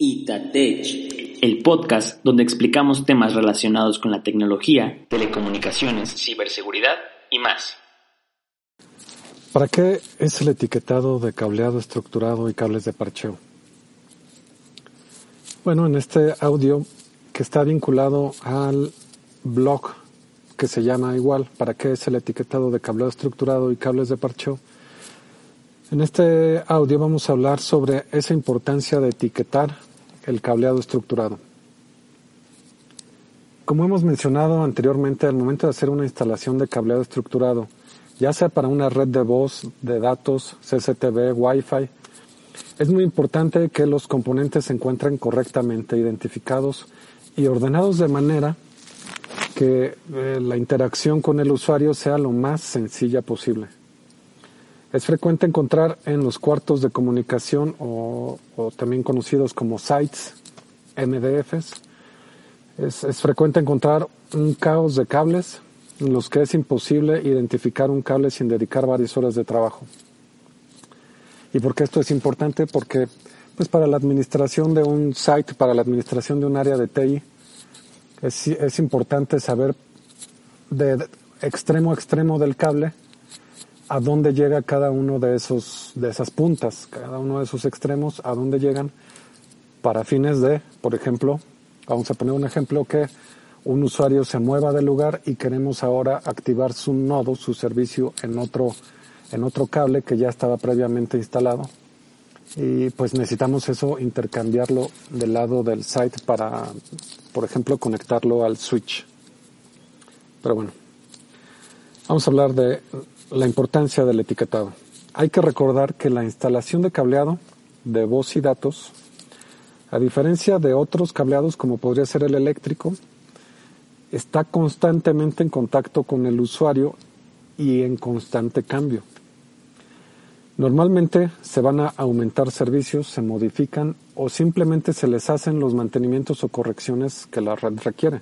Itatech, el podcast donde explicamos temas relacionados con la tecnología, telecomunicaciones, ciberseguridad y más. ¿Para qué es el etiquetado de cableado estructurado y cables de parcheo? Bueno, en este audio que está vinculado al blog que se llama igual, ¿para qué es el etiquetado de cableado estructurado y cables de parcheo? En este audio vamos a hablar sobre esa importancia de etiquetar el cableado estructurado. Como hemos mencionado anteriormente, al momento de hacer una instalación de cableado estructurado, ya sea para una red de voz, de datos, CCTV, Wi-Fi, es muy importante que los componentes se encuentren correctamente identificados y ordenados de manera que eh, la interacción con el usuario sea lo más sencilla posible. Es frecuente encontrar en los cuartos de comunicación o, también conocidos como sites, MDFs, es, es, frecuente encontrar un caos de cables en los que es imposible identificar un cable sin dedicar varias horas de trabajo. ¿Y por qué esto es importante? Porque pues para la administración de un site, para la administración de un área de TI, es, es importante saber de extremo a extremo del cable a dónde llega cada uno de esos de esas puntas, cada uno de esos extremos, a dónde llegan para fines de, por ejemplo, vamos a poner un ejemplo que un usuario se mueva del lugar y queremos ahora activar su nodo, su servicio en otro en otro cable que ya estaba previamente instalado y pues necesitamos eso intercambiarlo del lado del site para, por ejemplo, conectarlo al switch. Pero bueno, vamos a hablar de la importancia del etiquetado. Hay que recordar que la instalación de cableado de voz y datos, a diferencia de otros cableados como podría ser el eléctrico, está constantemente en contacto con el usuario y en constante cambio. Normalmente se van a aumentar servicios, se modifican o simplemente se les hacen los mantenimientos o correcciones que la red requiere.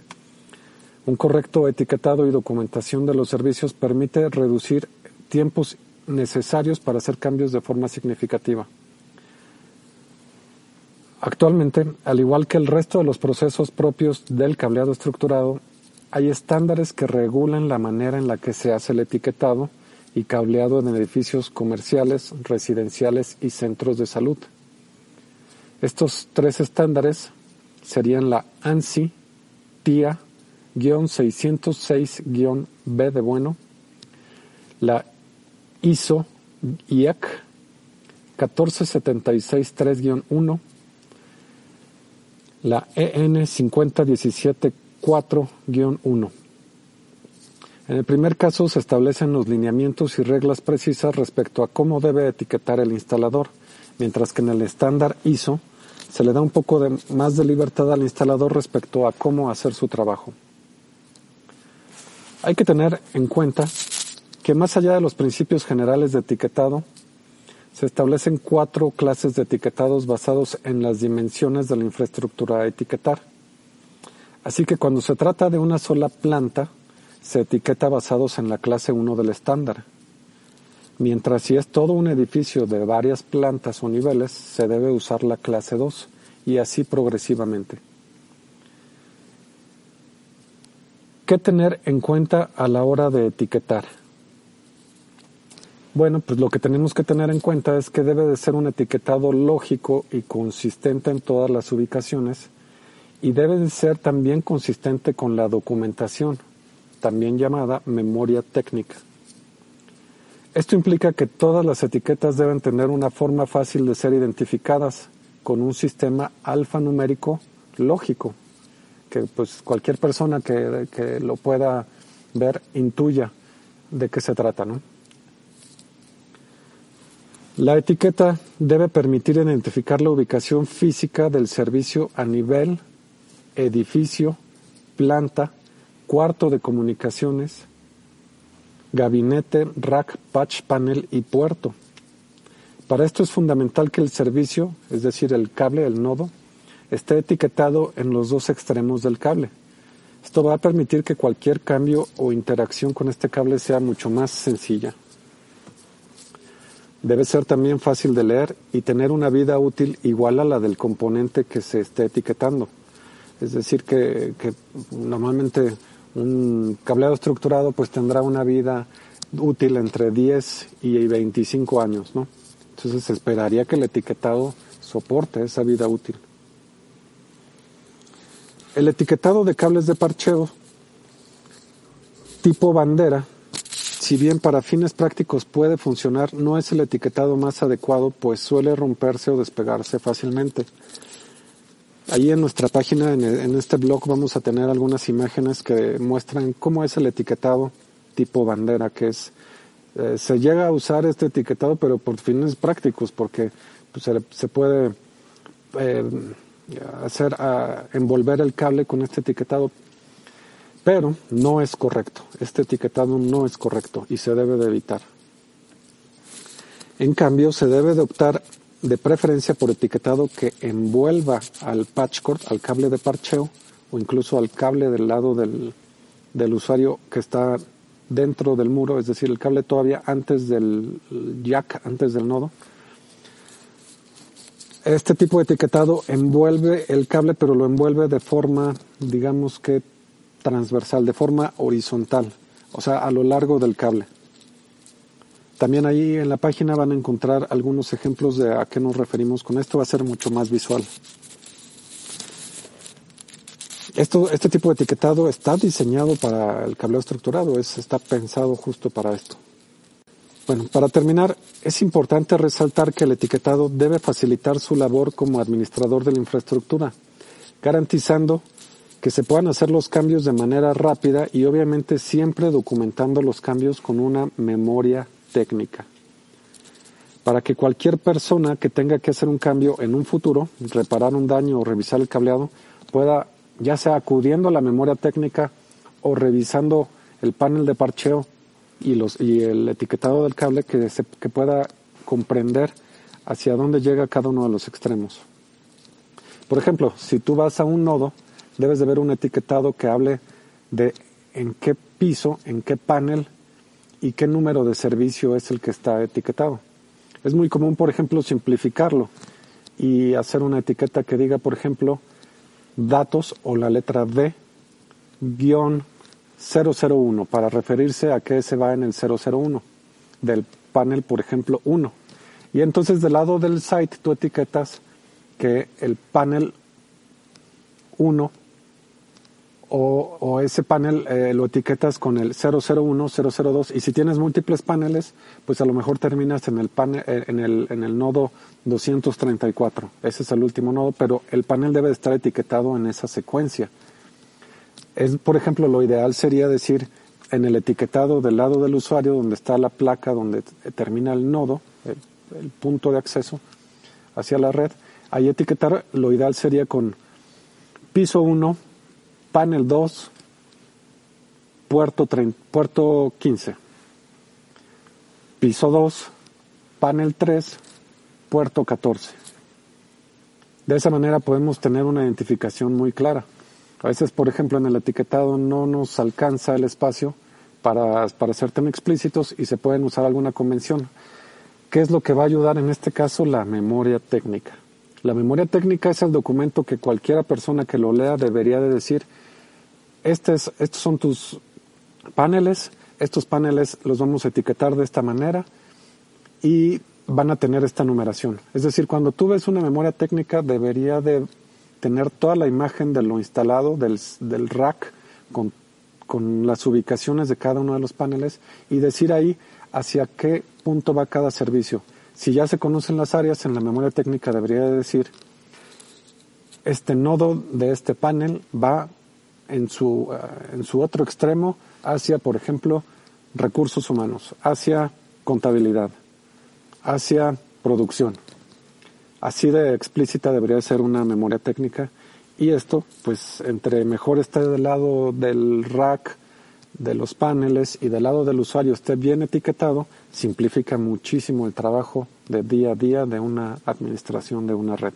Un correcto etiquetado y documentación de los servicios permite reducir tiempos necesarios para hacer cambios de forma significativa. Actualmente, al igual que el resto de los procesos propios del cableado estructurado, hay estándares que regulan la manera en la que se hace el etiquetado y cableado en edificios comerciales, residenciales y centros de salud. Estos tres estándares serían la ANSI, TIA, 606-B de bueno, la ISO IEC 14763-1, la EN 5017-4-1. En el primer caso se establecen los lineamientos y reglas precisas respecto a cómo debe etiquetar el instalador, mientras que en el estándar ISO se le da un poco más de libertad al instalador respecto a cómo hacer su trabajo. Hay que tener en cuenta que más allá de los principios generales de etiquetado, se establecen cuatro clases de etiquetados basados en las dimensiones de la infraestructura a etiquetar. Así que cuando se trata de una sola planta, se etiqueta basados en la clase 1 del estándar. Mientras si es todo un edificio de varias plantas o niveles, se debe usar la clase 2 y así progresivamente. ¿Qué tener en cuenta a la hora de etiquetar? Bueno, pues lo que tenemos que tener en cuenta es que debe de ser un etiquetado lógico y consistente en todas las ubicaciones y debe de ser también consistente con la documentación, también llamada memoria técnica. Esto implica que todas las etiquetas deben tener una forma fácil de ser identificadas con un sistema alfanumérico lógico pues cualquier persona que, que lo pueda ver intuya de qué se trata, ¿no? La etiqueta debe permitir identificar la ubicación física del servicio a nivel, edificio, planta, cuarto de comunicaciones, gabinete, rack, patch panel y puerto. Para esto es fundamental que el servicio, es decir, el cable, el nodo, esté etiquetado en los dos extremos del cable. Esto va a permitir que cualquier cambio o interacción con este cable sea mucho más sencilla. Debe ser también fácil de leer y tener una vida útil igual a la del componente que se esté etiquetando. Es decir, que, normalmente un cableado estructurado pues tendrá una vida útil entre 10 y 25 años, ¿no? Entonces se esperaría que el etiquetado soporte esa vida útil. El etiquetado de cables de parcheo tipo bandera, si bien para fines prácticos puede funcionar, no es el etiquetado más adecuado, pues suele romperse o despegarse fácilmente. Ahí en nuestra página, en, este blog, vamos a tener algunas imágenes que muestran cómo es el etiquetado tipo bandera, que es, eh, se llega a usar este etiquetado, pero por fines prácticos, porque pues, se, puede eh, hacer, envolver el cable con este etiquetado, pero no es correcto. Este etiquetado no es correcto y se debe de evitar. En cambio, se debe de optar de preferencia por etiquetado que envuelva al patch cord, al cable de parcheo o incluso al cable del lado del, del usuario que está dentro del muro, es decir, el cable todavía antes del jack, antes del nodo. Este tipo de etiquetado envuelve el cable, pero lo envuelve de forma, digamos que transversal, de forma horizontal, o sea, a lo largo del cable. También ahí en la página van a encontrar algunos ejemplos de a qué nos referimos con esto, va a ser mucho más visual. Esto, este tipo de etiquetado está diseñado para el cableo estructurado, es, está pensado justo para esto. Bueno, para terminar, es importante resaltar que el etiquetado debe facilitar su labor como administrador de la infraestructura, garantizando que se puedan hacer los cambios de manera rápida y obviamente siempre documentando los cambios con una memoria técnica. Para que cualquier persona que tenga que hacer un cambio en un futuro, reparar un daño o revisar el cableado, pueda, ya sea acudiendo a la memoria técnica o revisando el panel de parcheo y, los, y el etiquetado del cable, que, se, que pueda comprender hacia dónde llega cada uno de los extremos. Por ejemplo, si tú vas a un nodo, debes de ver un etiquetado que hable de en qué piso, en qué panel y qué número de servicio es el que está etiquetado. Es muy común, por ejemplo, simplificarlo y hacer una etiqueta que diga, por ejemplo, datos o la letra D guion 001 para referirse a qué se va en el 001 del panel, por ejemplo, 1. Y entonces del lado del site tú etiquetas que el panel 1 o, ese panel eh, lo etiquetas con el 001, 002 y si tienes múltiples paneles, pues a lo mejor terminas en el, panel, eh, en el, en el nodo 234. Ese es el último nodo, pero el panel debe estar etiquetado en esa secuencia. Es, por ejemplo, lo ideal sería decir en el etiquetado del lado del usuario, donde está la placa, donde termina el nodo, el, punto de acceso hacia la red, ahí etiquetar, lo ideal sería con piso 1, panel 2, puerto, puerto 15. Piso 2, panel 3, puerto 14. De esa manera podemos tener una identificación muy clara. A veces, por ejemplo, en el etiquetado no nos alcanza el espacio para, para ser tan explícitos y se pueden usar alguna convención. ¿Qué es lo que va a ayudar en este caso? La memoria técnica. La memoria técnica es el documento que cualquiera persona que lo lea debería de decir, estos son tus paneles, estos paneles los vamos a etiquetar de esta manera y van a tener esta numeración. Es decir, cuando tú ves una memoria técnica debería de tener toda la imagen de lo instalado del, del rack con, con las ubicaciones de cada uno de los paneles y decir ahí hacia qué punto va cada servicio. Si ya se conocen las áreas, en la memoria técnica debería de decir, este nodo de este panel va en su, eh, en su otro extremo hacia, por ejemplo, recursos humanos, hacia contabilidad, hacia producción. Así de explícita debería ser una memoria técnica y esto, pues, entre mejor esté del lado del rack, de los paneles y del lado del usuario esté bien etiquetado, simplifica muchísimo el trabajo de día a día de una administración de una red.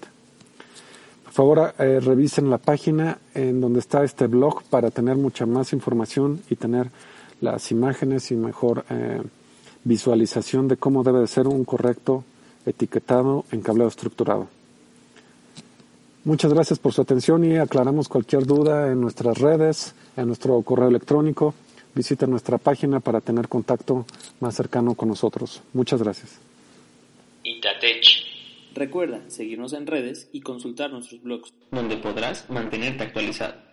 Por favor, eh, revisen la página en donde está este blog para tener mucha más información y tener las imágenes y mejor eh, visualización de cómo debe de ser un correcto etiquetado en cableado estructurado. Muchas gracias por su atención y aclaramos cualquier duda en nuestras redes, en nuestro correo electrónico. Visita nuestra página para tener contacto más cercano con nosotros. Muchas gracias. Itatech. Recuerda seguirnos en redes y consultar nuestros blogs, donde podrás mantenerte actualizado.